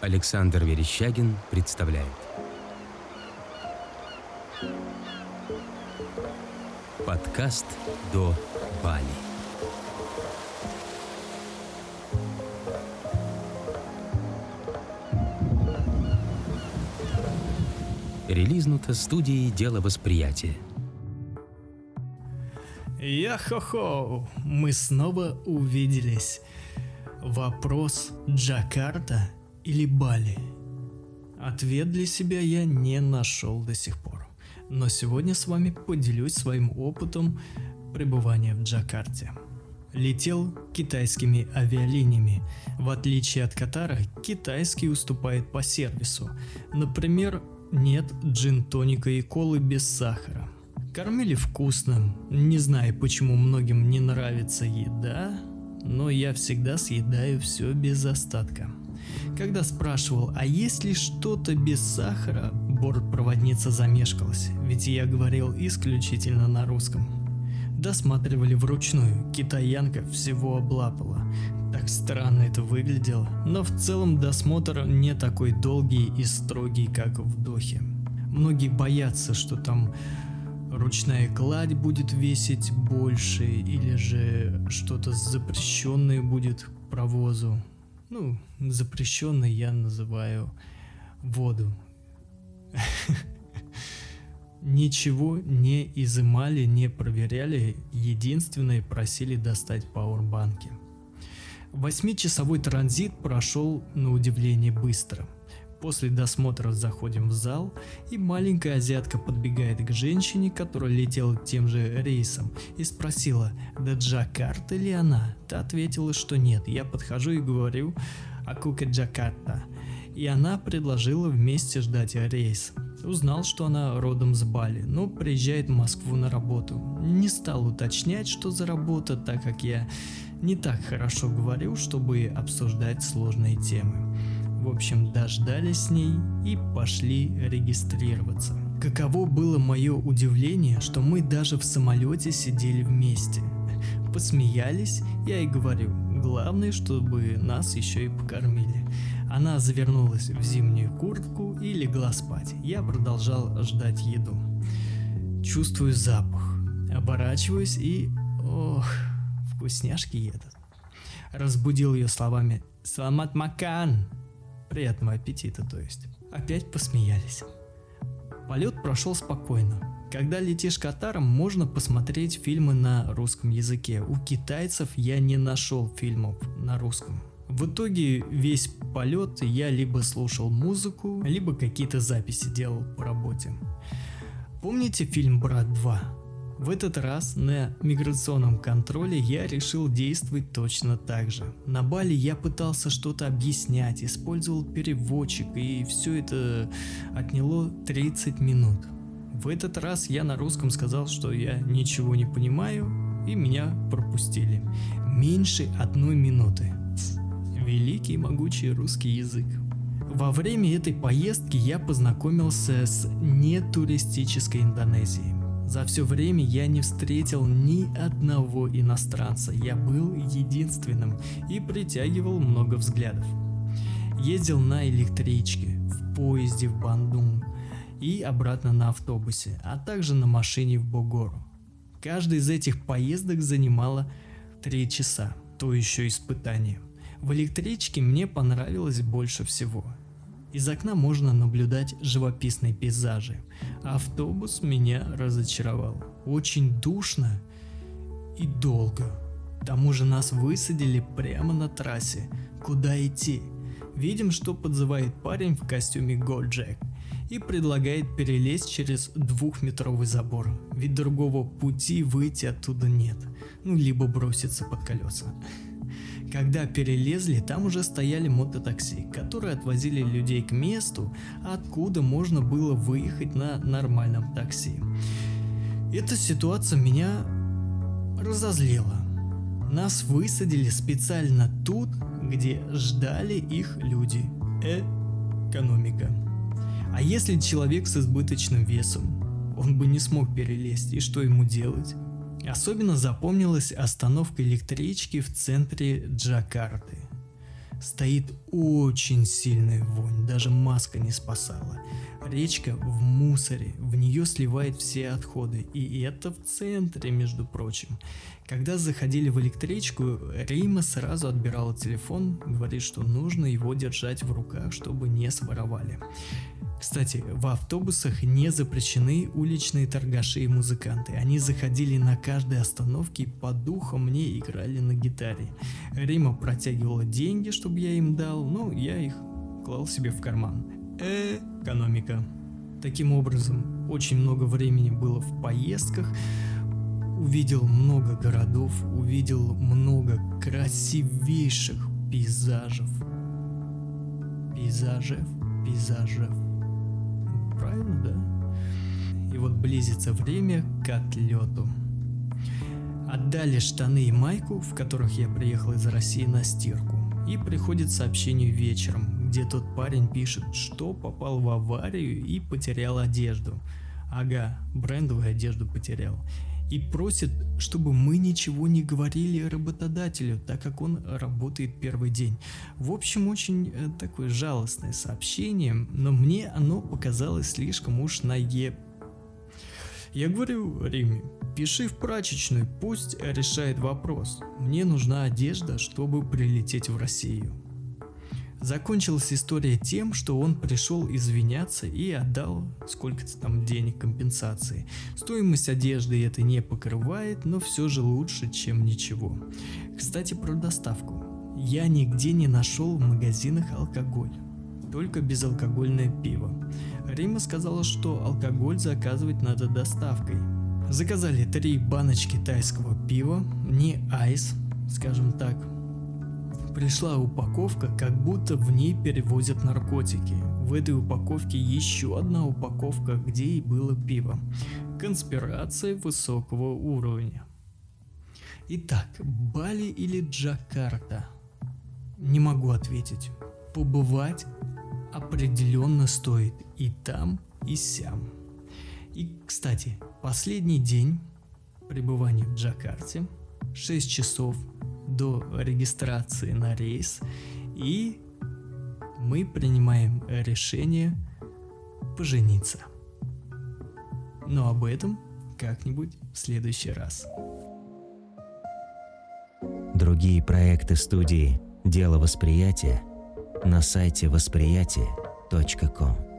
Александр Верещагин представляет. Подкаст «До Бали» Релизнуто студией «Дело восприятия» Я-хо-хо, мы снова увиделись. Вопрос Джакарта или Бали? Ответ для себя я не нашел до сих пор. Но сегодня с вами поделюсь своим опытом пребывания в Джакарте. Летел китайскими авиалиниями. В отличие от Катара, китайский уступает по сервису. Например, нет джин-тоника и колы без сахара. Кормили вкусно. Не знаю, почему многим не нравится еда, но я всегда съедаю все без остатка. Когда спрашивал, а есть ли что-то без сахара, бортпроводница замешкалась, ведь я говорил исключительно на русском. Досматривали вручную, китаянка всего облапала. Так странно это выглядело, но в целом досмотр не такой долгий и строгий, как в Дохе. Многие боятся, что там ручная кладь будет весить больше или же что-то запрещенное будет к провозу. Ну, запрещенной я называю воду. Ничего не изымали, не проверяли, единственное просили достать пауэрбанки. Восьмичасовой транзит прошел на удивление быстро – После досмотра заходим в зал, и маленькая азиатка подбегает к женщине, которая летела тем же рейсом, и спросила, да Джакарта ли она? Та ответила, что нет. Я подхожу и говорю, Акука Джакарта. И она предложила вместе ждать рейс. Узнал, что она родом с Бали, но приезжает в Москву на работу. Не стал уточнять, что за работа, так как я не так хорошо говорил, чтобы обсуждать сложные темы. В общем, дождались с ней и пошли регистрироваться. Каково было мое удивление, что мы даже в самолете сидели вместе. Посмеялись, я и говорю, главное, чтобы нас еще и покормили. Она завернулась в зимнюю куртку и легла спать. Я продолжал ждать еду. Чувствую запах. Оборачиваюсь и... Ох, вкусняшки едут. Разбудил ее словами «Саламат Макан!» Приятного аппетита, то есть. Опять посмеялись. Полет прошел спокойно. Когда летишь катаром, можно посмотреть фильмы на русском языке. У китайцев я не нашел фильмов на русском. В итоге весь полет я либо слушал музыку, либо какие-то записи делал по работе. Помните фильм «Брат 2»? В этот раз на миграционном контроле я решил действовать точно так же. На Бали я пытался что-то объяснять, использовал переводчик и все это отняло 30 минут. В этот раз я на русском сказал, что я ничего не понимаю и меня пропустили. Меньше одной минуты. Великий могучий русский язык. Во время этой поездки я познакомился с нетуристической Индонезией. За все время я не встретил ни одного иностранца, я был единственным и притягивал много взглядов. Ездил на электричке, в поезде в Бандунг и обратно на автобусе, а также на машине в Богору. Каждая из этих поездок занимала 3 часа, то еще испытание. В электричке мне понравилось больше всего. Из окна можно наблюдать живописные пейзажи. Автобус меня разочаровал. Очень душно и долго. К тому же нас высадили прямо на трассе. Куда идти? Видим, что подзывает парень в костюме Годжек и предлагает перелезть через двухметровый забор, ведь другого пути выйти оттуда нет, ну либо броситься под колеса. Когда перелезли, там уже стояли мототакси, которые отвозили людей к месту, откуда можно было выехать на нормальном такси. Эта ситуация меня разозлила. Нас высадили специально тут, где ждали их люди. Экономика. А если человек с избыточным весом? Он бы не смог перелезть, и что ему делать? Особенно запомнилась остановка электрички в центре Джакарты. Стоит очень сильная вонь, даже маска не спасала. Речка в мусоре, в нее сливает все отходы, и это в центре, между прочим. Когда заходили в электричку, Рима сразу отбирала телефон, говорит, что нужно его держать в руках, чтобы не своровали. Кстати, в автобусах не запрещены уличные торгаши и музыканты. Они заходили на каждой остановке и по духу мне играли на гитаре. Рима протягивала деньги, чтобы я им дал, но я их клал себе в карман. Экономика. Таким образом, очень много времени было в поездках, увидел много городов, увидел много красивейших пейзажев. Пейзажев, пейзажев правильно, да? И вот близится время к отлету. Отдали штаны и майку, в которых я приехал из России на стирку. И приходит сообщение вечером, где тот парень пишет, что попал в аварию и потерял одежду. Ага, брендовую одежду потерял и просит, чтобы мы ничего не говорили работодателю, так как он работает первый день. В общем, очень э, такое жалостное сообщение, но мне оно показалось слишком уж на е... Я говорю Риме, пиши в прачечную, пусть решает вопрос. Мне нужна одежда, чтобы прилететь в Россию. Закончилась история тем, что он пришел извиняться и отдал сколько-то там денег компенсации. Стоимость одежды это не покрывает, но все же лучше, чем ничего. Кстати, про доставку. Я нигде не нашел в магазинах алкоголь. Только безалкогольное пиво. Рима сказала, что алкоголь заказывать надо доставкой. Заказали три баночки тайского пива, не айс, скажем так, Пришла упаковка, как будто в ней перевозят наркотики. В этой упаковке еще одна упаковка, где и было пиво. Конспирация высокого уровня. Итак, Бали или Джакарта? Не могу ответить. Побывать определенно стоит и там, и сям. И, кстати, последний день пребывания в Джакарте, 6 часов до регистрации на рейс, и мы принимаем решение пожениться. Но об этом как-нибудь в следующий раз. Другие проекты студии «Дело восприятия» на сайте восприятие.ком